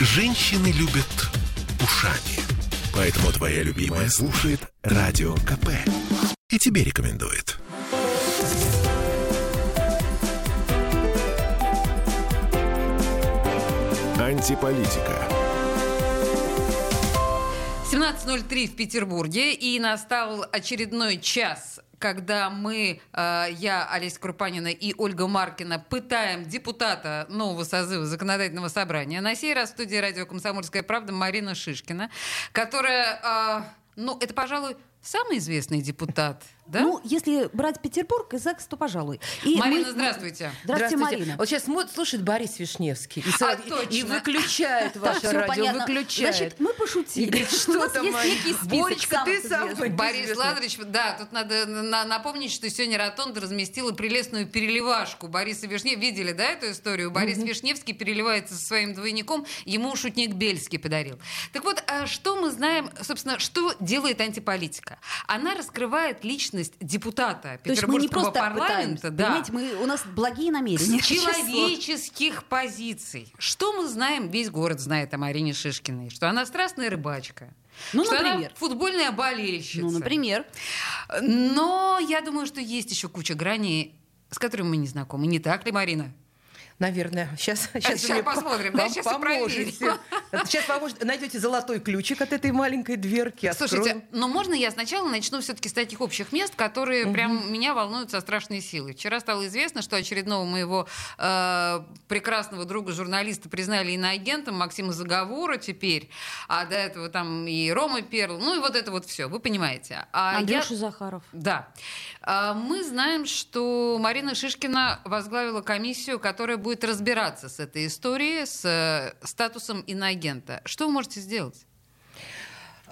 Женщины любят ушами. Поэтому твоя любимая слушает Радио КП. И тебе рекомендует. Антиполитика. 17.03 в Петербурге, и настал очередной час когда мы, э, я, Олеся Крупанина и Ольга Маркина, пытаем депутата нового созыва законодательного собрания. На сей раз в студии радио «Комсомольская правда» Марина Шишкина, которая, э, ну, это, пожалуй, самый известный депутат да? Ну, если брать Петербург и ЗАГС, то пожалуй. И Марина, мы... здравствуйте. Здравствуйте, Марина. Вот сейчас слушает Борис Вишневский. И, а, и, и выключает ваше радио, выключает. Значит, мы пошутили. говорит, что там, Боречка, ты сам Борис Лазаревич, да, тут надо напомнить, что сегодня Ротонда разместила прелестную переливашку Бориса Вишневского. Видели, да, эту историю? Борис Вишневский переливается со своим двойником, ему шутник Бельский подарил. Так вот, а что мы знаем, собственно, что делает антиполитика? Она раскрывает личность личность депутата То есть мы не просто парламента, да, понимаете, мы, у нас благие намерения. С человеческих позиций. Что мы знаем, весь город знает о Марине Шишкиной, что она страстная рыбачка. Ну, что например. Она футбольная болельщица. Ну, например. Но я думаю, что есть еще куча граней, с которыми мы не знакомы. Не так ли, Марина? Наверное. Сейчас, сейчас, сейчас посмотрим, да? Сейчас поможете. Сейчас поможете. Найдете золотой ключик от этой маленькой дверки. Слушайте, но можно я сначала начну все-таки с таких общих мест, которые угу. прям меня волнуют со страшной силой. Вчера стало известно, что очередного моего э, прекрасного друга журналиста признали иноагентом Максима Заговора теперь, а до этого там и Рома Перл, ну и вот это вот все, вы понимаете. А Андрюша я... Захаров. Да. А мы знаем, что Марина Шишкина возглавила комиссию, которая будет разбираться с этой историей, с э, статусом иноагента. Что вы можете сделать?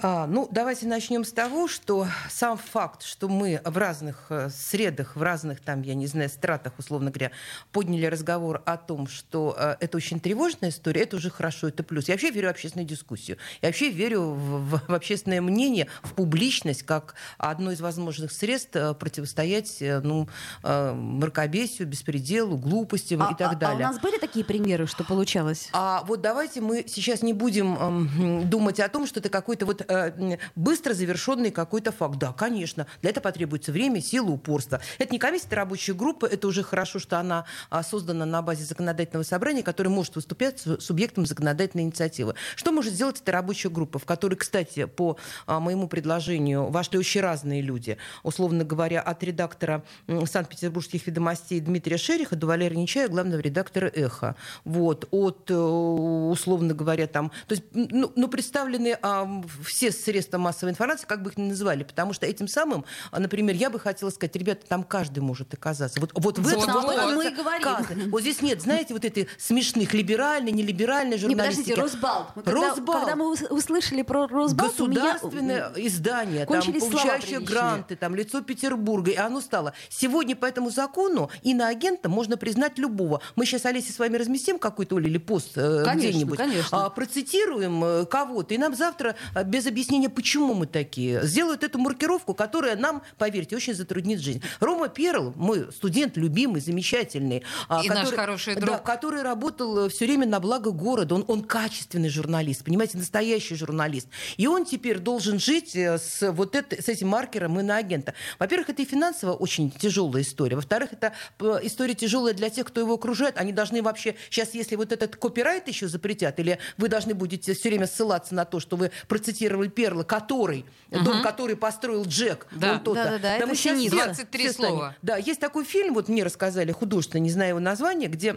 А, ну, давайте начнем с того, что сам факт, что мы в разных э, средах, в разных там, я не знаю, стратах, условно говоря, подняли разговор о том, что э, это очень тревожная история, это уже хорошо, это плюс. Я вообще верю в общественную дискуссию. Я вообще верю в, в, в общественное мнение, в публичность, как одно из возможных средств э, противостоять э, ну, э, мракобесию, беспределу, глупостям а, и так а, далее. А у нас были такие примеры, что получалось? А вот давайте мы сейчас не будем э, думать о том, что это какой-то вот Э, быстро завершенный какой-то факт. Да, конечно, для этого потребуется время, сила, упорство. Это не комиссия, это рабочая группа, это уже хорошо, что она а, создана на базе законодательного собрания, которое может выступать субъектом законодательной инициативы. Что может сделать эта рабочая группа, в которой, кстати, по а, моему предложению вошли очень разные люди, условно говоря, от редактора Санкт-Петербургских ведомостей Дмитрия Шериха до Валерия Нечая, главного редактора «Эхо». Вот, от, э, условно говоря, там, то есть, ну, ну представлены а, все средства массовой информации, как бы их ни называли, потому что этим самым, а, например, я бы хотела сказать, ребята, там каждый может оказаться. Вот, вот в этом вот, вот, мы и говорим. Каждый. Вот здесь нет, знаете, вот этой смешных либеральной, нелиберальной журналистики. Не, подождите, Росбалт. Мы когда, Росбалт. Когда мы услышали про Росбалт, Государственное меня... издание, там, получающее гранты, там, лицо Петербурга, и оно стало. Сегодня по этому закону иноагентом можно признать любого. Мы сейчас, Олеся, с вами разместим какой-то или пост э, где-нибудь, конечно. А, процитируем э, кого-то, и нам завтра э, без объяснения почему мы такие. Сделают эту маркировку, которая нам, поверьте, очень затруднит жизнь. Рома Перл, мой студент любимый, замечательный. А, И который, наш хороший друг. Да, который работал все время на благо города. Он, он качественный журналист, понимаете, настоящий журналист. И он теперь должен жить э, с, вот это, с этим маркером иноагента. Во-первых, это и финансово очень тяжелая история. Во-вторых, это э, история тяжелая для тех, кто его окружает. Они должны вообще... Сейчас, если вот этот копирайт еще запретят, или вы должны будете все время ссылаться на то, что вы процитировали Перла, который, угу. дом, который построил Джек, да. он то-то. Да, да, да, Там это сейчас 23 слова. Да, есть такой фильм, вот мне рассказали художественно, не знаю его название, где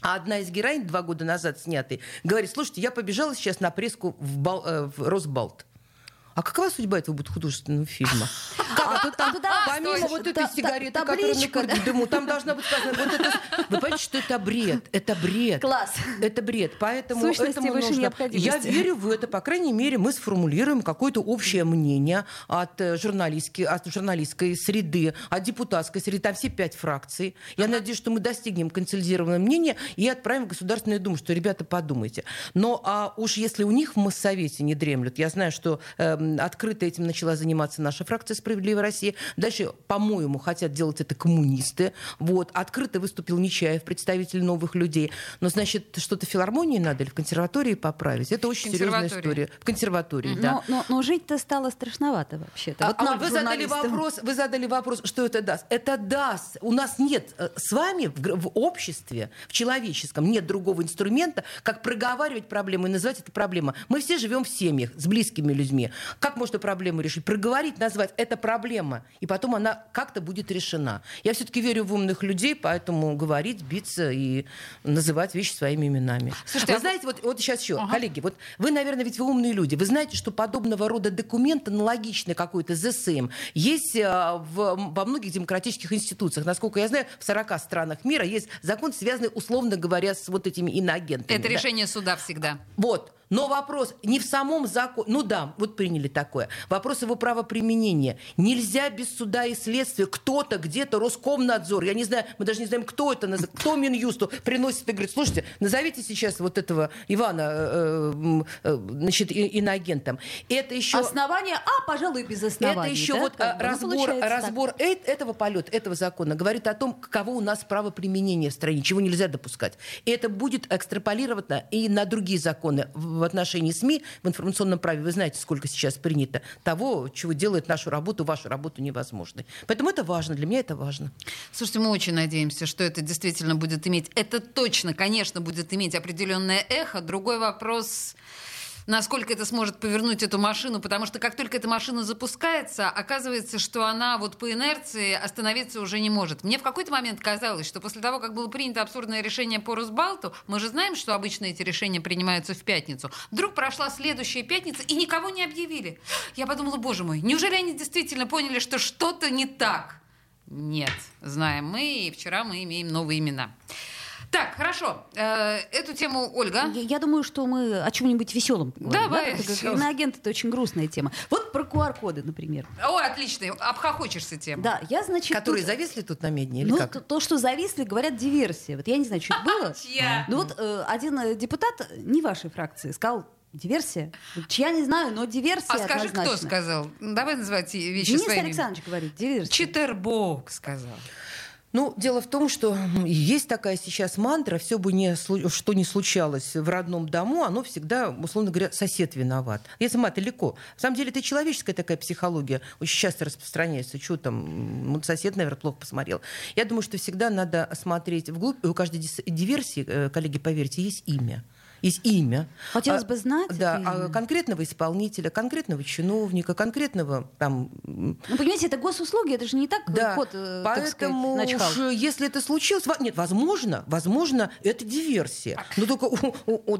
одна из героинь два года назад снятый говорит, слушайте, я побежала сейчас на преску в, Бал, э, в Росбалт. А какова судьба этого будет художественного фильма? А, тут, туда, Помимо стой, вот этой та, сигареты, та, которая на дыму, там должна быть сказано, вот это, вы понимаете, что это бред, это бред. Класс. Это бред, поэтому Сущности этому выше нужно... Я верю в это, по крайней мере, мы сформулируем какое-то общее мнение от, э, журналистки, от журналистской среды, от депутатской среды, там все пять фракций. Я надеюсь, что мы достигнем консолидированного мнения и отправим в Государственную Думу, что, ребята, подумайте. Но а уж если у них в Моссовете не дремлют, я знаю, что э, м, открыто этим начала заниматься наша фракция «Справедливая Россия». Дальше, по-моему, хотят делать это коммунисты. Вот. Открыто выступил Нечаев, представитель новых людей. Но, значит, что-то в филармонии надо или в консерватории поправить? Это очень серьезная история. В консерватории, да. Но, но, но жить-то стало страшновато вообще-то. А, Вот а нам, вы задали вопрос, вы задали вопрос, что это даст. Это даст. У нас нет э, с вами в, в обществе, в человеческом, нет другого инструмента, как проговаривать проблему и называть это проблема. Мы все живем в семьях с близкими людьми. Как можно проблему решить? Проговорить, назвать это проблема, и потом она как-то будет решена. Я все-таки верю в умных людей, поэтому говорить, биться и называть вещи своими именами. Слушайте, вы а- знаете, вот, вот сейчас еще, коллеги, вот вы, наверное, ведь вы умные люди. Вы знаете, что подобного рода документ, аналогичный какой-то ЗСМ, есть а, в, во многих демократических институциях. Насколько я знаю, в 40 странах мира есть закон, связанный, условно говоря, с вот этими иноагентами. Это да. решение суда всегда. Вот. Но вопрос не в самом законе. Ну да, вот приняли такое. Вопрос его правоприменения. Нельзя без суда и следствия. Кто-то где-то, Роскомнадзор, я не знаю, мы даже не знаем, кто это, кто Минюсту приносит и говорит, слушайте, назовите сейчас вот этого Ивана, э, м, э, значит, иноагентом. Это еще... Основания, а, пожалуй, без оснований. Это еще да, вот как а, бы. Ну, разбор, получается так. разбор э- этого полета, этого закона говорит о том, каково у нас право применения в стране, чего нельзя допускать. И это будет экстраполировано и на другие законы в в отношении СМИ, в информационном праве. Вы знаете, сколько сейчас принято того, чего делает нашу работу, вашу работу невозможной. Поэтому это важно, для меня это важно. Слушайте, мы очень надеемся, что это действительно будет иметь, это точно, конечно, будет иметь определенное эхо. Другой вопрос, насколько это сможет повернуть эту машину, потому что как только эта машина запускается, оказывается, что она вот по инерции остановиться уже не может. Мне в какой-то момент казалось, что после того, как было принято абсурдное решение по Росбалту, мы же знаем, что обычно эти решения принимаются в пятницу. Вдруг прошла следующая пятница, и никого не объявили. Я подумала, боже мой, неужели они действительно поняли, что что-то не так? Нет, знаем мы, и вчера мы имеем новые имена. Так, хорошо. Э, эту тему Ольга. Я, я думаю, что мы о чем-нибудь веселом. Давай, да? Весёлом. Иноагент это очень грустная тема. Вот про QR-коды, например. О, отлично, обхохочешься тем. Да, я, значит... Которые тут- зависли тут на медне или Ну, как? то, то, что зависли, говорят, диверсия. Вот я не знаю, что это было. Ну вот э, один э, депутат не вашей фракции сказал, диверсия. Чья не знаю, но диверсия А скажи, кто однозначно. сказал? Давай называть вещи Денис своими. Александрович говорит, диверсия. Читербок сказал. Ну, дело в том, что есть такая сейчас мантра, все бы не, что не случалось в родном дому, оно всегда, условно говоря, сосед виноват. Если мат далеко. На самом деле это человеческая такая психология, очень часто распространяется. Что там, вот сосед, наверное, плохо посмотрел. Я думаю, что всегда надо смотреть вглубь, и у каждой диверсии, э, коллеги, поверьте, есть имя. Есть имя. Хотелось А, бы знать Да, а конкретного исполнителя, конкретного чиновника, конкретного там Ну, понимаете, это госуслуги, это же не так да, кот, э, так сказать, поэтому уж, если это случилось, нет, возможно, возможно, это диверсия. Но только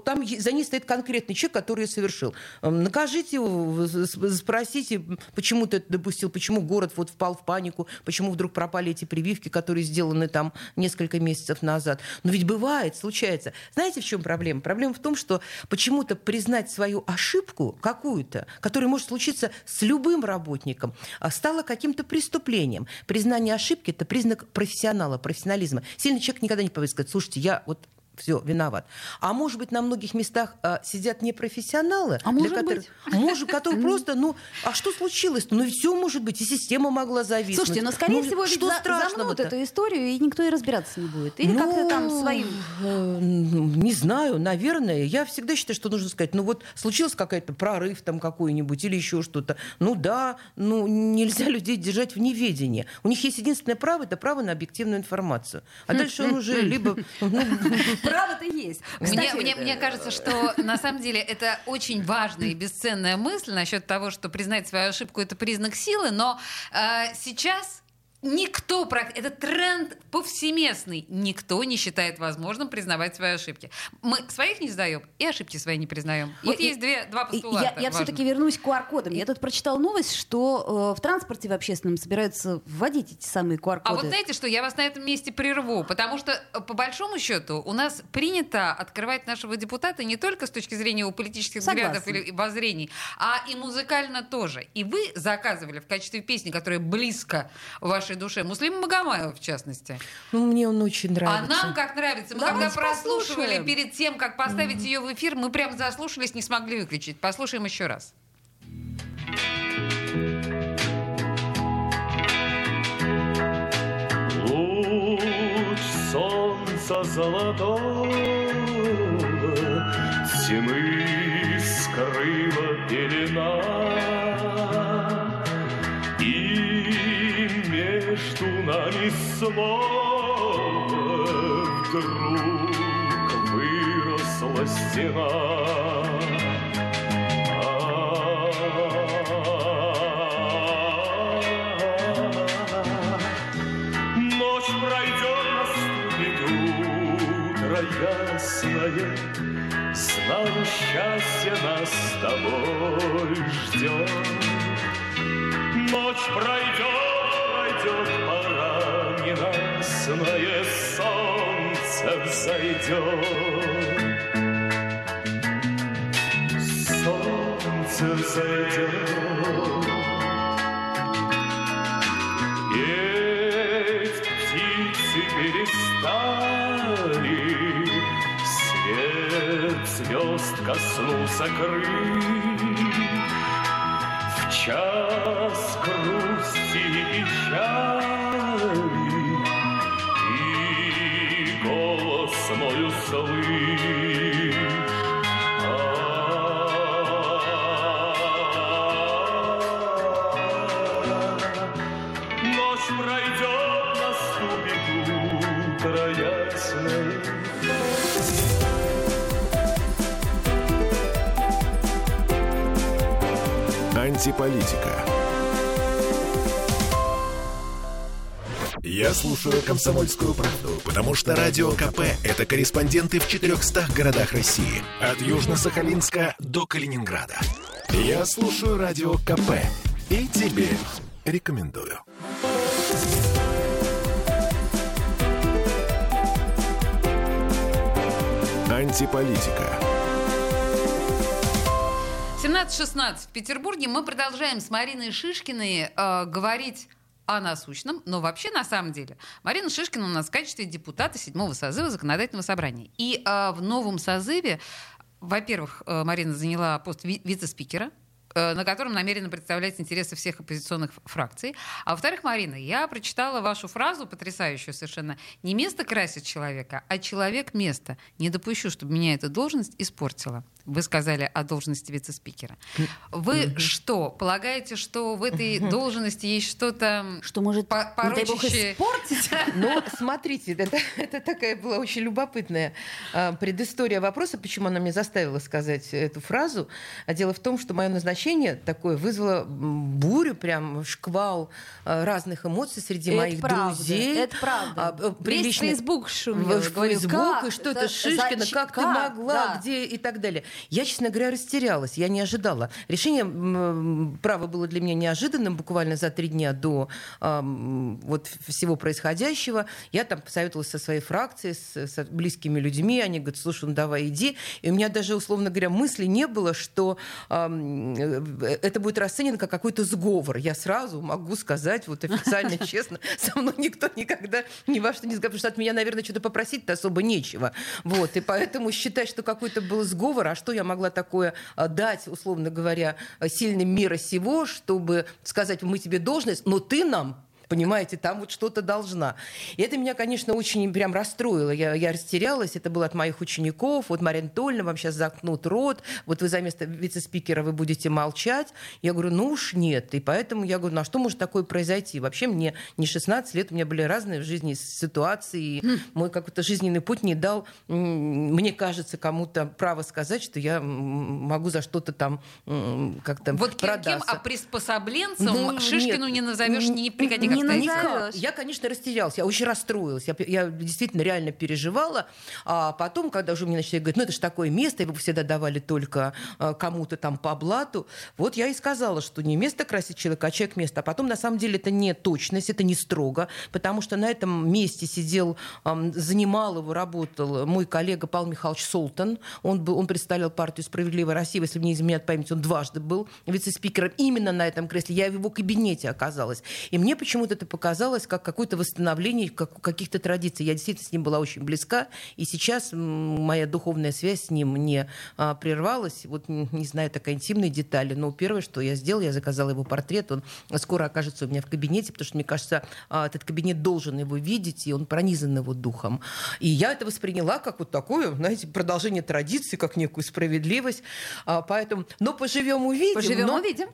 там за ней стоит конкретный человек, который ее совершил. Накажите его, спросите, почему ты это допустил, почему город вот впал в панику, почему вдруг пропали эти прививки, которые сделаны там несколько месяцев назад. Но ведь бывает, случается. Знаете, в чем проблема? Проблема в том, что почему-то признать свою ошибку какую-то, которая может случиться с любым работником, а, стало каким-то преступлением. Признание ошибки – это признак профессионала, профессионализма. Сильный человек никогда не повысит сказать, слушайте, я вот все, виноват. А может быть, на многих местах а, сидят непрофессионалы, А может быть. может, которые просто, ну, а что случилось-то? Ну, все может быть, и система могла зависнуть. Слушайте, но скорее Ну, всего ведь что за- замнут эту историю, и никто и разбираться не будет. Или как-то там Ну, своим. э, Не знаю, наверное. Я всегда считаю, что нужно сказать, ну вот случился какой-то прорыв там какой-нибудь или еще что-то. Ну да, ну нельзя людей держать в неведении. У них есть единственное право, это право на объективную информацию. А дальше он уже либо... ну, Право-то есть. Мне, Кстати, мне, э, мне кажется, что на самом деле это очень важная и бесценная мысль насчет того, что признать свою ошибку это признак силы, но э, сейчас никто, это тренд повсеместный, никто не считает возможным признавать свои ошибки. Мы своих не сдаем и ошибки свои не признаем. Вот Я- есть две, два Я, постулата. я важных. все-таки вернусь к QR-кодам. Я тут прочитала новость, что э, в транспорте в общественном собираются вводить эти самые QR-коды. А вот знаете что, я вас на этом месте прерву, потому что, э, по большому счету, у нас принято открывать нашего депутата не только с точки зрения его политических Согласна. взглядов или воззрений, а и музыкально тоже. И вы заказывали в качестве песни, которая близко вашей вашей душе? Муслим Магомаев, в частности. Ну, мне он очень а нравится. А нам как нравится. Мы Давайте когда прослушивали послушаем. перед тем, как поставить mm-hmm. ее в эфир, мы прям заслушались, не смогли выключить. Послушаем еще раз. Луч солнца золотого, тьмы снова Вдруг выросла стена Ночь пройдет, наступит утро ясное, Знаю, счастье нас с тобой ждет. Ночь пройдет, ненастное солнце взойдет. Солнце взойдет. Петь птицы перестали, Свет звезд коснулся крыль. В час грусти и печали мой услышь. Ночь пройдет, наступит утро ясное. Антиполитика. Я слушаю «Комсомольскую правду», потому что «Радио КП» — это корреспонденты в 400 городах России. От Южно-Сахалинска до Калининграда. Я слушаю «Радио КП» и тебе рекомендую. Антиполитика. 17.16 в Петербурге. Мы продолжаем с Мариной Шишкиной э, говорить о насущном, но вообще на самом деле Марина Шишкина у нас в качестве депутата седьмого созыва законодательного собрания. И э, в новом созыве, во-первых, э, Марина заняла пост ви- вице-спикера, на котором намерена представлять интересы всех оппозиционных фракций. А во-вторых, Марина, я прочитала вашу фразу потрясающую совершенно. Не место красит человека, а человек место. Не допущу, чтобы меня эта должность испортила. Вы сказали о должности вице-спикера. Вы что, полагаете, что в этой должности есть что-то Что может, по- не дай бог, порочащее? испортить? Но смотрите, это, это такая была очень любопытная а, предыстория вопроса, почему она меня заставила сказать эту фразу. А дело в том, что мое назначение такое вызвало бурю, прям шквал а, разных эмоций среди Это моих правда, друзей. это правда. А, э, Весь Фейсбук шумел. в Говорю, Фейсбук, как? и что это За- Шишкина, зачем? как ты Как? могла, Да. где и так далее. Я, честно говоря, растерялась, я не ожидала. Решение, м, право было для меня неожиданным, буквально за три дня до ам, вот всего происходящего. Я там посоветовалась со своей фракцией, с, с близкими людьми, они говорят, слушай, ну давай иди. И у меня даже, условно говоря, мысли не было, что э, это будет расценено как какой-то сговор. Я сразу могу сказать, вот официально, честно, со мной никто никогда ни во что не сговорил, потому что от меня, наверное, что-то попросить-то особо нечего. Вот, и поэтому считать, что какой-то был сговор, а что я могла такое а, дать, условно говоря, сильным мира сего, чтобы сказать, мы тебе должность, но ты нам Понимаете, там вот что-то должна. И это меня, конечно, очень прям расстроило. Я, я растерялась. Это было от моих учеников. Вот Мария Анатольевна, вам сейчас заткнут рот. Вот вы за место вице-спикера вы будете молчать. Я говорю, ну уж нет. И поэтому я говорю, ну а что может такое произойти? Вообще мне не 16 лет, у меня были разные в жизни ситуации. И мой какой-то жизненный путь не дал, мне кажется, кому-то право сказать, что я могу за что-то там как-то Вот кем, кем, а приспособленцем Ну, Шишкину нет. не назовешь ни при каких Не назовешь. Я, конечно, растерялась, я очень расстроилась. Я, я действительно реально переживала. А потом, когда уже мне начали говорить, ну это же такое место, его всегда давали только а, кому-то там по блату, вот я и сказала, что не место красит человека, а человек место. А потом, на самом деле, это не точность, это не строго, потому что на этом месте сидел, занимал его, работал мой коллега Павел Михайлович Солтан. Он, был, он представлял партию «Справедливая Россия», если мне не изменяет память, он дважды был вице-спикером именно на этом кресле. Я в его кабинете оказалась. И мне почему-то почему-то это показалось как какое-то восстановление как- каких-то традиций. Я действительно с ним была очень близка, и сейчас моя духовная связь с ним не а, прервалась. Вот не знаю, такая интимная деталь, но первое, что я сделала, я заказала его портрет, он скоро окажется у меня в кабинете, потому что, мне кажется, а, этот кабинет должен его видеть, и он пронизан его духом. И я это восприняла как вот такое, знаете, продолжение традиции, как некую справедливость. А, Поэтому, но поживем увидим. Поживем, увидим.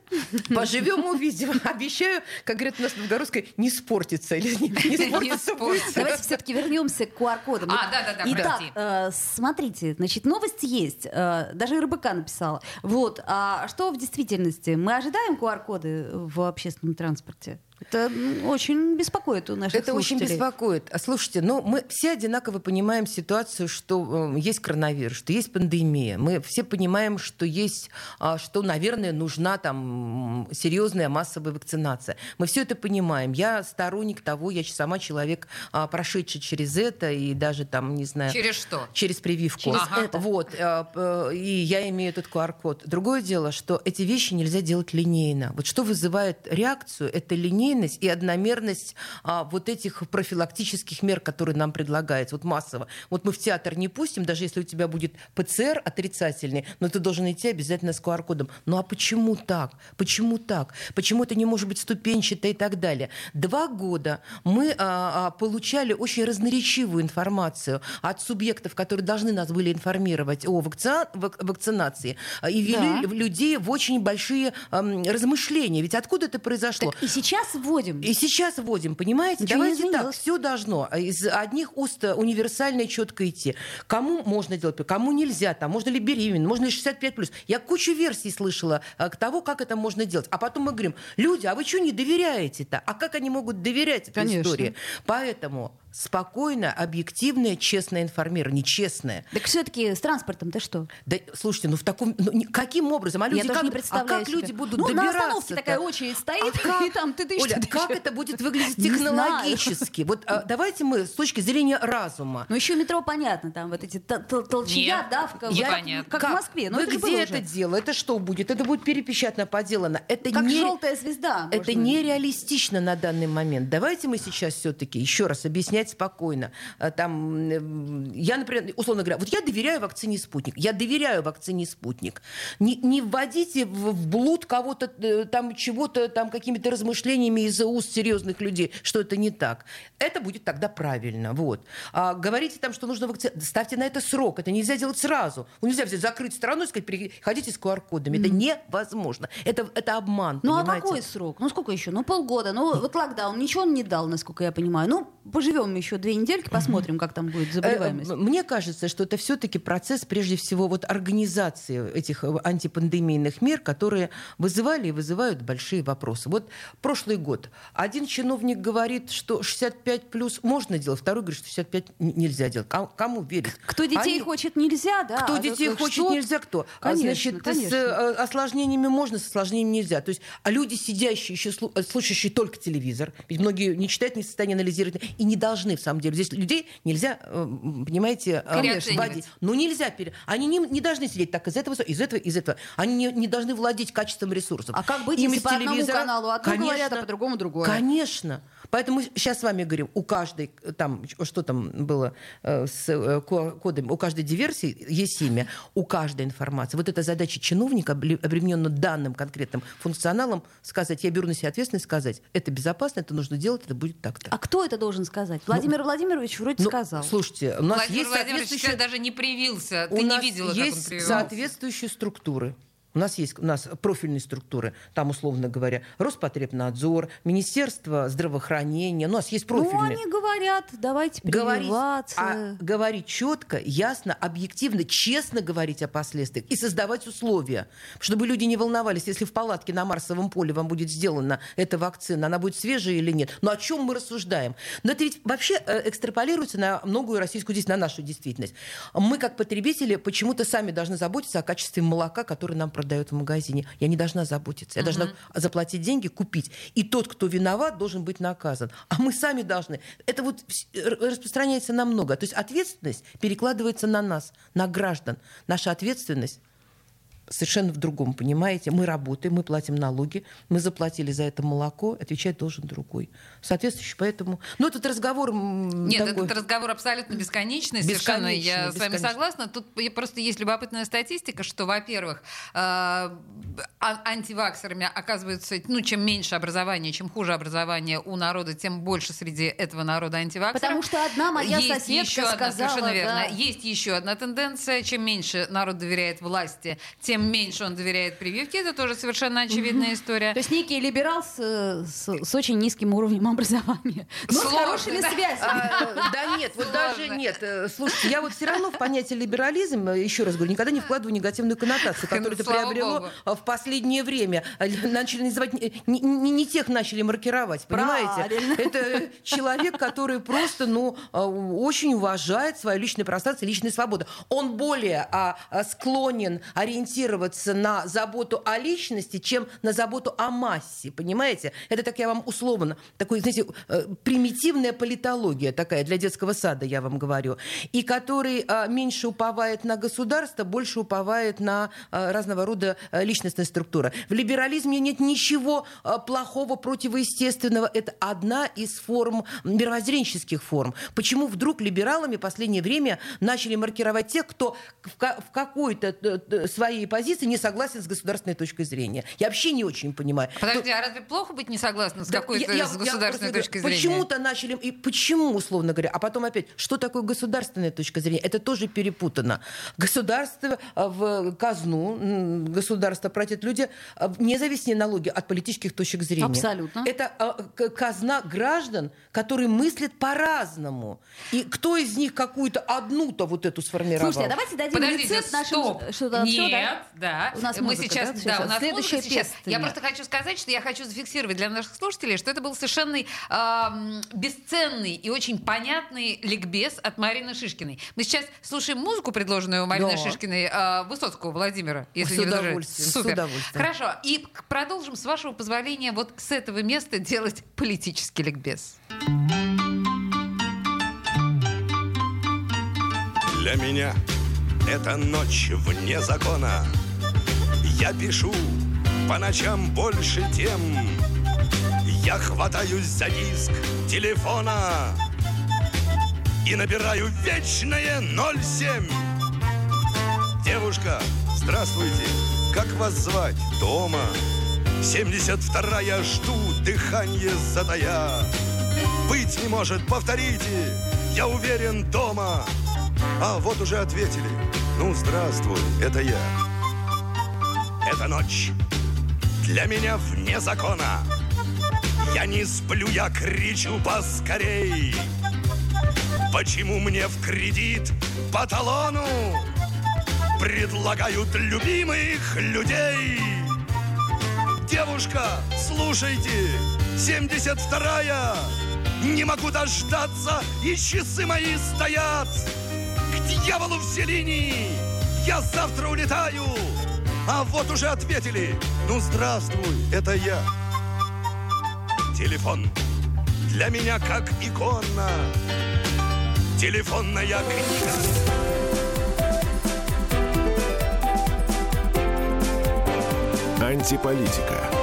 Поживем, увидим. Обещаю, как говорят у нас в Новгородской, не спортиться. Или не, не будет. Давайте все-таки вернемся к QR-кодам. А, да-да-да, Итак, прости. э, смотрите, значит, новость есть. э, даже РБК написала. Вот. А что в действительности? Мы ожидаем QR-коды в общественном транспорте? Это очень беспокоит у наших Это очень слушателей. беспокоит. А Слушайте, ну мы все одинаково понимаем ситуацию, что э, есть коронавирус, что есть пандемия. Мы все понимаем, что есть, а, что, наверное, нужна там серьезная массовая вакцинация. Мы все это понимаем. Я сторонник того, я сама человек, а, прошедший через это и даже там, не знаю, Через что? через прививку. Через Ага. это. Вот, э, п- и я имею этот QR-код. Другое дело, что эти вещи нельзя делать линейно. Вот что вызывает реакцию, это линейность и одномерность а, вот этих профилактических мер, которые нам предлагаются, вот массово. Вот мы в театр не пустим, даже если у тебя будет ПЦР отрицательный, но ты должен идти обязательно с QR-кодом. Ну а почему так? Почему так? Почему это не может быть ступенчато и так далее? Два года мы а, а, получали очень разноречивую информацию от субъектов, которые должны нас были информировать о вакци- вак- вакцинации, а, и ввели Да. людей в очень большие ам, размышления. Ведь откуда это произошло? Так и сейчас вводим. И сейчас вводим, понимаете? Ничего Давайте так, все должно из одних уст универсально и четко идти. Кому можно делать, кому нельзя, там, можно ли беременна, можно ли 65+. Я кучу версий слышала а, к того, как это можно делать. А потом мы говорим, люди, а вы что не доверяете-то? А как они могут доверять этой Конечно. истории? Поэтому спокойно, объективное, честное информирование, честное. Так все-таки с транспортом-то что? Да, слушайте, ну в таком, ну, каким образом? А люди Я как, не а представляю как себе. люди будут ну, на добираться? остановке такая очередь стоит, и там ты Оля, как это будет выглядеть технологически? Вот а, давайте мы с точки зрения разума. Ну, еще метро понятно, там вот эти толчья, Нет, давка, как- в Москве. Но Вы где это дело? Это что будет? Это будет перепечатано, поделано. Это Как не... желтая звезда. Это нереалистично на данный момент. Давайте мы сейчас все-таки еще раз объяснять спокойно. А, Там, м, я, например, условно говоря, вот я доверяю вакцине «Спутник». Я доверяю вакцине «Спутник». Не, не вводите в, в блуд кого-то э, там чего-то там какими-то размышлениями из уст серьезных людей, что это не так. Это будет тогда правильно. Вот. А говорите там, что нужно вакцинировать. Ставьте на это срок. Это нельзя делать сразу. Ну, Нельзя взять, закрыть страну и сказать, переходите с QR-кодами. Это невозможно. Это, это обман. Ну, а понимаете? какой срок? Ну, сколько еще? Ну, полгода. Ну, вот локдаун, ничего он не дал, насколько я понимаю. Ну, поживем еще две недельки, посмотрим, как там будет заболеваемость. Э, Мне кажется, что это все-таки процесс, прежде всего, вот организации этих э, антипандемийных мер, которые вызывали и вызывают большие вопросы. Вот прошлый год один чиновник говорит, что 65 плюс можно делать, второй говорит, что 65 н- нельзя делать. Кому, кому верить? Кто детей Они- хочет, нельзя, да. Кто а детей как- хочет, что? нельзя кто. А, Конечно, Значит, с конечно. э, осложнениями можно, с осложнениями нельзя. То есть, а люди, сидящие еще, э, слушающие только телевизор, ведь многие не читают, не в состоянии анализировать, и не должны, в самом деле. Здесь людей нельзя, э, понимаете, вводить. Ну, нельзя. пере- Они не, не должны сидеть так из этого, из этого, из этого. Они не, не должны владеть качеством ресурсов. А как быть, Им если по одному телевизора- каналу одно Конечно. говорят, а другому другое? Конечно. Поэтому мы сейчас с вами говорим, у каждой, там, что там было э, с э, ко- кодом, у каждой диверсии есть имя, у каждой информации. Вот эта задача чиновника, обремененного данным конкретным функционалом, сказать, я беру на себя ответственность, сказать, это безопасно, это нужно делать, это будет так-то. А кто это должен сказать? Владимир Владимирович вроде Ну, сказал. Слушайте, у нас Владимир есть Владимирович соответствующие... даже не привился. У Ты не нас видела, как он есть привился. соответствующие структуры. У нас есть у нас профильные структуры, там, условно говоря, Роспотребнадзор, Министерство здравоохранения. У нас есть Ну, профильные. они говорят, давайте говорить, прививаться. а, говорить четко, ясно, объективно, честно говорить о последствиях и создавать условия, чтобы люди не волновались, если в палатке на Марсовом поле вам будет сделана эта вакцина, она будет свежая или нет. Но о чем мы рассуждаем? Но это ведь вообще э, экстраполируется на многую российскую действительность, на нашу действительность. Мы, как потребители, почему-то сами должны заботиться о качестве молока, которое нам продают в магазине. Я не должна заботиться. Я должна заплатить деньги, купить. И тот, кто виноват, должен быть наказан. А мы сами должны. Это вот распространяется на много. То есть ответственность перекладывается на нас, на граждан. Наша ответственность совершенно в другом, понимаете? Мы работаем, мы платим налоги, мы заплатили за это молоко, отвечать должен другой. Соответствующий, поэтому... Ну, этот разговор... Нет, такой- этот разговор абсолютно бесконечный, совершенно я Бесконечный, с вами бесконечный. согласна. Тут просто есть любопытная статистика, что, во-первых, э, а- антиваксерами оказывается, ну, чем меньше образования, чем хуже образование у народа, тем больше среди этого народа антиваксеров. Потому что одна моя есть соседка еще одна, сказала, совершенно верно. да. Есть еще одна тенденция. Чем меньше народ доверяет власти, тем меньше он доверяет прививке. Это тоже совершенно очевидная история. То есть некий либерал с, с- с очень низким уровнем образования. Но с Сложно, хорошими да. связями. А, Да нет, вот даже нет. Э, Слушайте, я вот все равно в понятие либерализм, э, еще раз говорю, никогда не вкладываю негативную коннотацию, которую это приобрело богу. в последнее время. А, Начали называть, не, не- не тех начали маркировать, понимаете? Правильно. Это человек, который просто, ну, очень уважает свое личное пространство, личную свободу. Он более а, склонен ориентироваться на заботу о личности, чем на заботу о массе, понимаете? Это так я вам условно, такой, знаете, э, примитивная политология такая для детского сада, я вам говорю, и который а, меньше уповает на государство, больше уповает на а, разного рода а, личностная структура. В либерализме нет ничего а, плохого, противоестественного. Это одна из форм, мировоззренческих форм. Почему вдруг либералами в последнее время начали маркировать тех, кто в, ка- в какой-то э, э, своей позиции не согласен с государственной точкой зрения? Я вообще не очень понимаю. Подожди, а разве плохо быть не согласным с Да, какой-то я- я- с я государственной просто точки говорю, зрения? Почему-то начали, и почему, условно говоря, а потом опять, что такое государственная точка зрения? Это тоже перепутано. Государство а, в казну, государство платят люди а, независимые налоги от политических точек зрения. Абсолютно. Это к- казна граждан, которые мыслят по-разному. И кто из них какую-то одну-то вот эту сформировал? Слушайте, а давайте дадим Подождите, рецепт нашим... стоп. Что-то, Нет, да? У нас Мы музыка, сейчас, да, да, у нас Следующая музыка сейчас. песня. Я просто хочу сказать, что я хочу зафиксировать для наших слушателей, что это был совершенно ам, бесценный и очень понятный ликбез от Марины Шишкиной. Мы сейчас слушаем музыку, предложенную Мариной Да. Шишкиной, а, Высоцкого Владимира, если С не удовольствием, с Супер. удовольствием. Хорошо. И продолжим, с вашего позволения, вот с этого места делать политический ликбез. Для меня это ночь вне закона. Я пишу по ночам больше тем. Я хватаюсь за диск телефона и набираю вечное 07. Девушка, здравствуйте, как вас звать? Тома. 72-я жду, дыхание затая. Быть не может, повторите, я уверен, дома. А вот уже ответили. Ну, здравствуй, это я. Эта ночь для меня вне закона. Я не сплю, я кричу поскорей. Почему мне в кредит по талону предлагают любимых людей? Девушка, слушайте, 72-я, не могу дождаться, и часы мои стоят. Дьяволу все линии, я завтра улетаю. А вот уже ответили, ну здравствуй, это я. Телефон для меня как икона, телефонная книга. Антиполитика.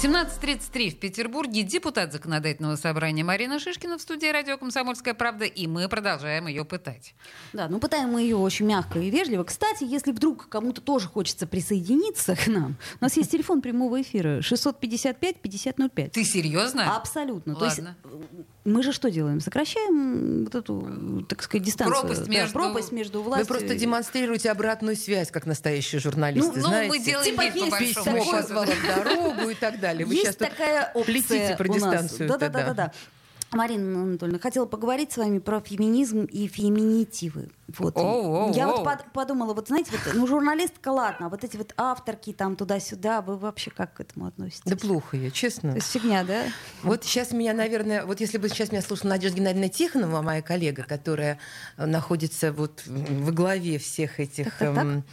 17.33 в Петербурге. Депутат Законодательного собрания Марина Шишкина в студии радио «Комсомольская правда», и мы продолжаем ее пытать. Да, ну пытаем мы ее очень мягко и вежливо. Кстати, если вдруг кому-то тоже хочется присоединиться к нам, у нас есть телефон прямого эфира 655-5005. Ты серьезно? Абсолютно. То есть Ладно. Мы же что делаем? Сокращаем вот эту, так сказать, дистанцию. Пропасть Да, между- пропасть между Вы властью. просто и- демонстрируете обратную связь, как настоящие журналисты, Ну, ну, знаете. мы делаем Типа вид, по Письмо позвало дорогу и так далее. Вы Есть сейчас тут такая опция плетите про дистанцию. Да-да-да. Марина Анатольевна, хотела поговорить с вами про феминизм и феминитивы. Вот. Оу, оу, Я оу. вот под- подумала, вот знаете, вот, ну журналистка, ладно, а вот эти вот авторки там туда-сюда, вы вообще как к этому относитесь? Да плохо я, честно. То есть фигня, да? Вот сейчас меня, наверное, вот если бы сейчас меня слушала Надежда Геннадьевна Тихонова, моя коллега, которая э, находится вот во главе всех этих... Так-так-так. эм,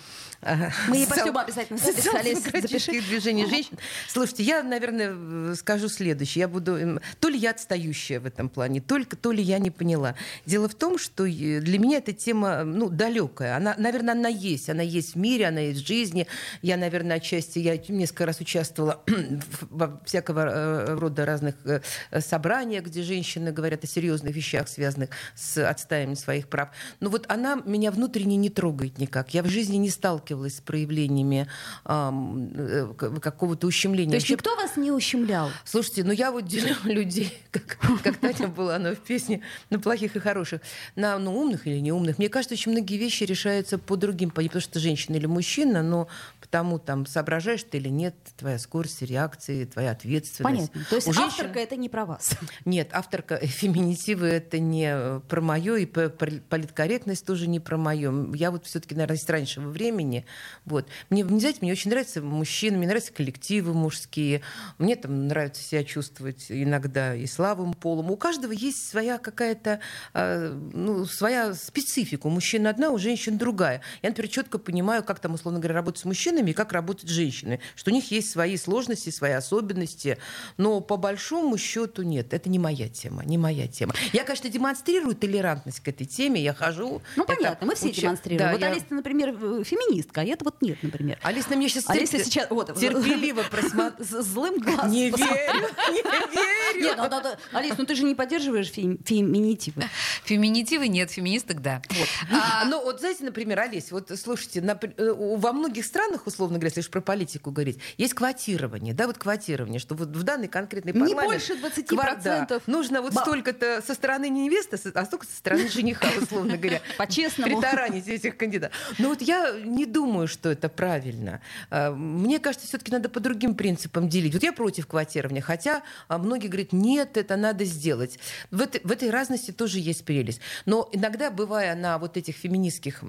э, Мы ей пошлем обязательно запиши. движений женщин. Слушайте, я, наверное, э, скажу следующее. Я буду... эм, То ли я отстающая в этом плане, только то ли я не поняла. Дело в том, что для меня эта тема, ну, далекая. Она, наверное, она есть. Она есть в мире, она есть в жизни. Я, наверное, отчасти... Я несколько раз участвовала во всякого э, рода разных э, собраниях, где женщины говорят о серьезных вещах, связанных с отстаиванием своих прав. Но вот она меня внутренне не трогает никак. Я в жизни не сталкивалась с проявлениями э, какого-то ущемления. То есть Вообще, никто вас не ущемлял? Слушайте, ну я вот делю людей, как, как Таня была она в песне, на плохих и хороших, на ну, умных или неумных. Мне кажется, очень многие вещи решаются по другим, не потому что женщина или мужчина, но потому там соображаешь ты или нет, твоя скорость реакции, твоя ответственность. Понятно. То есть У женщин- авторка это не про вас. нет, авторка феминитивы это не э, про мое, и политкорректность тоже не про мое. Я вот все-таки, наверное, из раньшего времени. Вот. Мне, не знаете, мне очень нравятся мужчины, мне нравятся коллективы мужские. Мне там нравится себя чувствовать иногда и слабым полом. У каждого есть своя какая-то, э, ну, своя специфика. У мужчин одна, у женщин другая. Я, например, четко понимаю, как там, условно говоря, работать с мужчинами и как работать с женщинами. Что у них есть свои сложности, свои особенности. Но по большому счету нет. Это не моя тема. Не моя тема. Я, конечно, демонстрирую толерантность к этой теме. Я хожу. Ну, это понятно, мы все уча- демонстрируем. Да, вот я- Алиса, например, э, феминистка, а я-то вот нет, например. Алиса на меня сейчас Алиса сейчас вот, терпеливо просмотрела. С злым глазом. Не верю, не верю. Нет, ну, Алис, ну ты же не поддерживаешь фем- феминитивы. Феминитивы нет, феминисток да. А, Ну, вот знаете, например, Олесь, вот слушайте, э, во многих странах, условно говоря, если уж про политику говорить, есть квотирование, да, вот квотирование, что вот в данный конкретный Не парламент... больше 20% квар- да, нужно вот столько-то со стороны невесты, со- а столько со стороны жениха, условно говоря. По-честному. Притаранить этих кандидатов. Но вот я не думаю, что это правильно. А, Мне кажется, все-таки надо по другим принципам делить. Вот я против квотирования, хотя а, многие говорят, нет, это надо сделать. В этой, в этой разности тоже есть прелесть. Но иногда, бывая на вот этих феминистских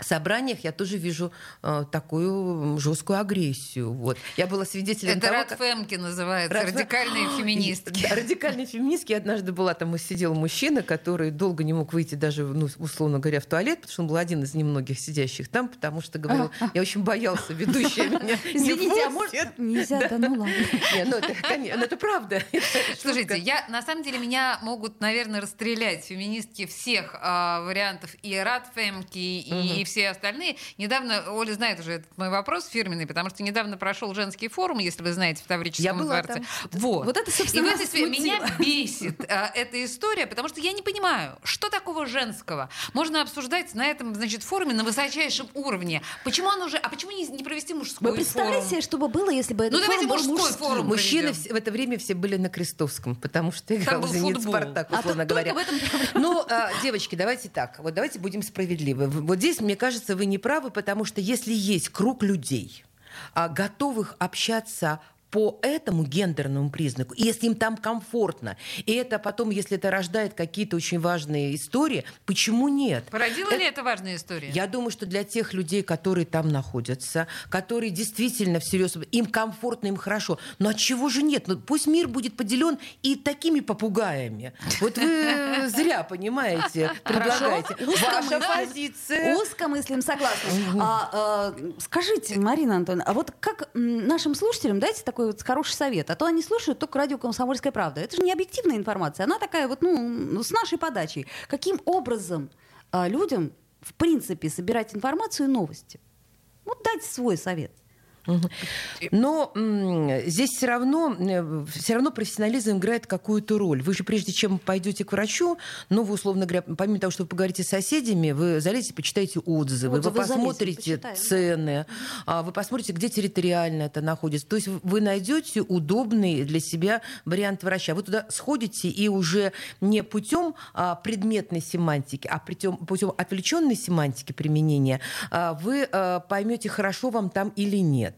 собраниях, я тоже вижу э, такую жесткую агрессию. Вот. Я была свидетелем Это того, Рад как- Фемки называется, Раз- радикальные феминистки. Да, радикальные феминистки. Я однажды была, там и сидел мужчина, который долго не мог выйти даже, ну, условно говоря, в туалет, потому что он был один из немногих сидящих там, потому что говорил, я очень боялся, ведущая меня Извините, а пустит». может... Нельзя, да ну ладно. Не, ну это, конечно, ну это правда. Слушайте, я на самом деле меня могут, наверное, расстрелять феминистки всех а, вариантов и Рад Фемки, и, все остальные. Недавно, Оля знает уже этот мой вопрос фирменный, потому что недавно прошел женский форум, если вы знаете, в Таврическом дворце. там. Вот. Вот это, собственно, и в этой смутило. меня бесит а, эта история, потому что я не понимаю, что такого женского можно обсуждать на этом, значит, форуме на высочайшем уровне. Почему оно уже, а почему не, не провести мужской Вы представляете форум? себе, что бы было, если бы Ну этот давайте форум был мужской мужским? форум. Мужчины все- в это время все были на Крестовском, потому что играл был «Зенит» футбол. «Спартак», А условно тут только говоря. в. Ну, а, девочки, давайте так. Вот давайте будем справедливы. В- Вот здесь, мне кажется, вы не правы, потому что если есть круг людей, а, готовых общаться по этому гендерному признаку, и если им там комфортно, и это потом, если это рождает какие-то очень важные истории, почему нет? Породила ли это важная история? Я думаю, что для тех людей, которые там находятся, которые действительно всерьез, им комфортно, им хорошо. Но от чего же нет? Ну, пусть мир будет поделен и такими попугаями. Вот вы зря, понимаете, предлагаете. Ваша позиция. Узко мыслим, согласна. А, а, скажите, Марина Антоновна, а вот как нашим слушателям дайте такой вот хороший совет? А то они слушают только радио «Комсомольская правда». Это же не объективная информация, она такая вот, ну, с нашей подачей. Каким образом а, людям, в принципе, собирать информацию и новости? Вот дайте свой совет. Но м, здесь все равно, все равно профессионализм играет какую-то роль. Вы же прежде чем пойдете к врачу, ну, вы, условно говоря, помимо того, что вы поговорите с соседями, вы залезете, почитаете отзывы, Отзывы вы залезем, посмотрите да. цены, а, вы посмотрите, где территориально это находится. То есть вы найдете удобный для себя вариант врача. Вы туда сходите и уже не путем а, предметной семантики, а путем, путем отвлеченной семантики применения а, вы а, поймете, хорошо вам там или нет.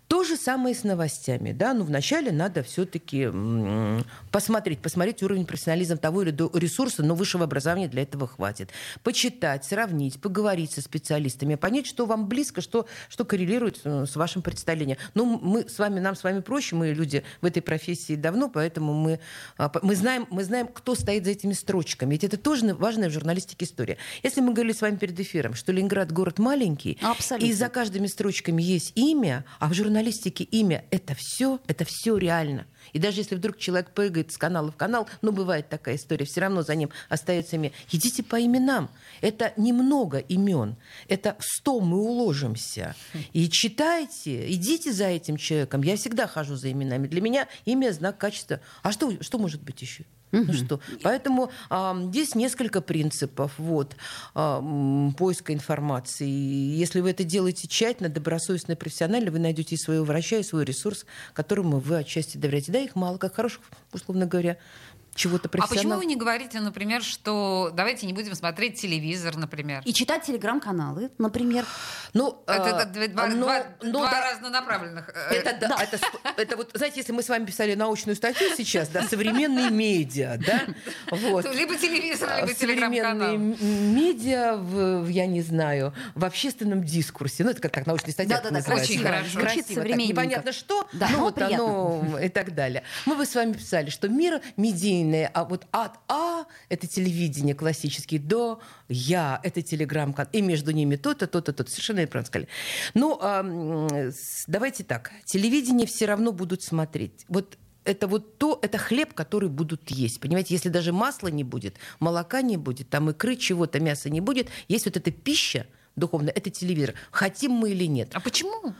То же самое и с новостями. Да? Ну, вначале надо все-таки посмотреть, посмотреть уровень профессионализма того или другого ресурса, но высшего образования для этого хватит. Почитать, сравнить, поговорить со специалистами, понять, что вам близко, что, что коррелирует э, с вашим представлением. Ну, мы с вами, нам с вами проще, мы люди в этой профессии давно, поэтому мы, а, мы, знаем, мы знаем, кто стоит за этими строчками. Ведь это тоже важная в журналистике история. Если мы говорили с вами перед эфиром, что Ленинград город маленький, Абсолютно. и за каждыми строчками есть имя, а в журналистике имя это все, это все реально. И даже если вдруг человек прыгает с канала в канал, ну, бывает такая история, все равно за ним остается имя. Идите по именам. Это немного имен. Это в сто мы уложимся. И читайте, идите за этим человеком. Я всегда хожу за именами. Для меня имя знак качества. А что, что может быть еще? Ну что? Поэтому а, здесь несколько принципов вот, а, поиска информации. Если вы это делаете тщательно, добросовестно профессионально, вы найдете и своего врача, и свой ресурс, которому вы отчасти доверяете. Да, их мало, как хороших, условно говоря, чего-то А почему вы не говорите, например, что давайте не будем смотреть телевизор, например? И читать телеграм-каналы, например. Ну, Это, а, это два, но- два- но два да, разнонаправленных. э, Это, да, Это, это вот, знаете, если мы с вами писали научную статью сейчас, да, современные медиа, да, вот. Либо телевизор, либо А, современные телеграм-канал. м- медиа, в, я не знаю, в общественном дискурсе. Ну, это как так, научная статья Да-да-да, красиво, так, современненько. непонятно что, Да, ну но вот оно и так далее. Мы бы с вами писали, что мир медийный, а вот от А – это телевидение классический, до Я – это телеграм-канал, и между ними то-то, то-то, то-то. Совершенно правильно сказали. Ну, с- давайте так. Телевидение все равно будут смотреть. Вот это вот то, это хлеб, который будут есть. Понимаете, если даже масла не будет, молока не будет, там икры, чего-то, мяса не будет, есть вот эта пища духовная, это телевизор. Хотим мы или нет. А почему?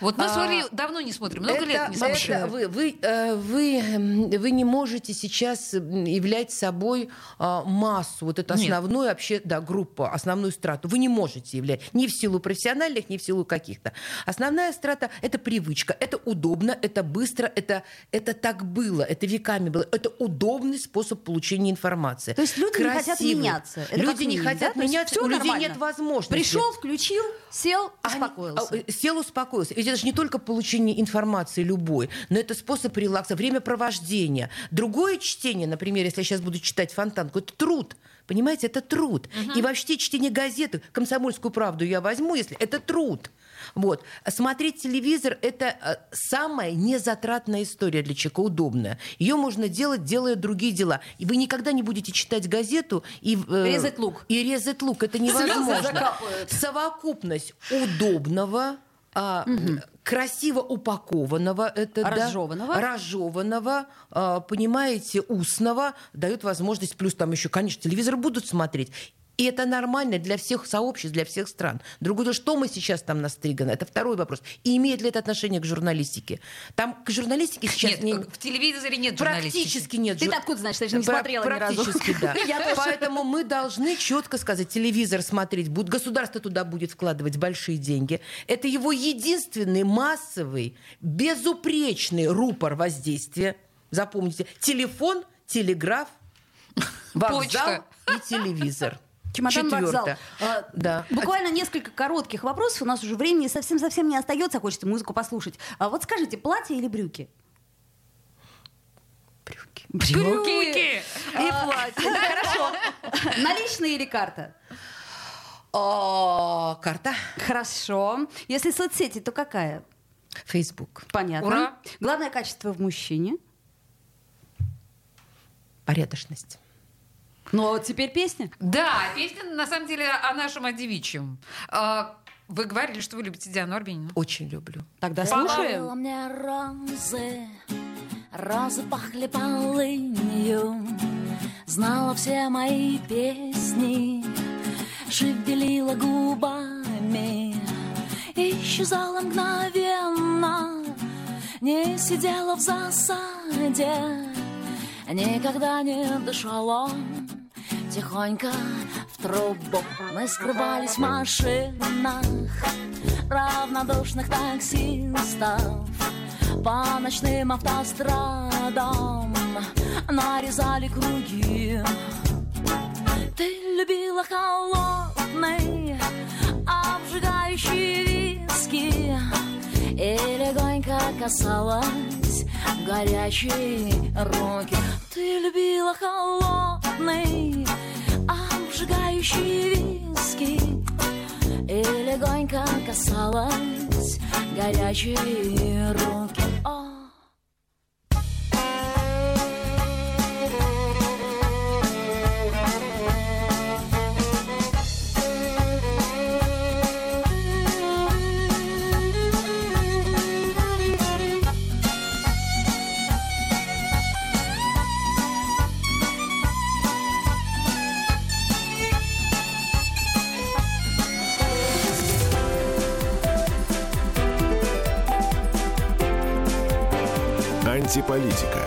Вот мы с А, Олей давно не смотрим, много это, лет не это смотрим. вы, вы, э, вы, вы не можете сейчас являть собой а, массу, вот эту Нет. основную вообще, да, группу, основную страту. Вы не можете являть ни в силу профессиональных, ни в силу каких-то. Основная страта – это привычка, это удобно, это быстро, это, это так было, это веками было. Это удобный способ получения информации. То есть люди не хотят Красивый. меняться. Это Люди не хотят да? Меняться, у людей нормально. нет возможности. Пришел, включил, сел, Они- успокоился. а, Сел, успокоился. Ведь это же не только получение информации любой, но это способ релакса, времяпровождения. Другое чтение, например, если я сейчас буду читать фонтанку, это труд. Понимаете, это труд. И вообще чтение газеты, комсомольскую правду я возьму, если это труд. Вот. Смотреть телевизор – это э, самая незатратная история для человека, удобная. Ее можно делать, делая другие дела. И вы никогда не будете читать газету и... э, Резать лук. И резать лук. Это невозможно. Совокупность удобного, а, красиво упакованного, это да, Разжеванного. разжеванного, а, понимаете, устного дает возможность, плюс там еще, конечно, телевизор будут смотреть. И это нормально для всех сообществ, для всех стран. Другое дело, что мы сейчас там настриганы, это второй вопрос. И имеет ли это отношение к журналистике? Там к журналистике сейчас Нет, не... в телевизоре нет журналистики. Практически нет. Ты откуда знаешь? Ты же не Пра- смотрела. Практически, да. Я. Поэтому мы должны четко сказать, телевизор смотреть будет, государство туда будет вкладывать большие деньги. Это его единственный массовый, безупречный рупор воздействия. Запомните, телефон, телеграф, вокзал Почта. и телевизор. Чемодан вокзал. А, Да. Буквально несколько коротких вопросов. У нас уже времени совсем-совсем не остается. Хочется музыку послушать. А вот скажите, платье или брюки? Брюки. Брюки! И платье. Хорошо. Наличные или карта? О, карта. Хорошо. Если соцсети, то какая? Фейсбук. Понятно. Ура. Главное качество в мужчине. Порядочность. Ну, а вот теперь песня. Да, песня на самом деле о нашем о девичьем. А, Вы говорили, что вы любите Диану Арбенину. Очень люблю. Тогда Слушаем. мне розы, розы пахли полынью, Знала все мои песни, шевелила губами, Исчезала мгновенно, не сидела в засаде, Никогда не дышала тихонько в трубу. Мы скрывались в машинах, равнодушных таксистов По ночным автострадам. Нарезали круги. Ты любила холодный, обжигающий виски. И легонько касалась горячие руки. Ты любила холодный, обжигающий виски. И легонько касалась горячие руки. О, Антиполитика.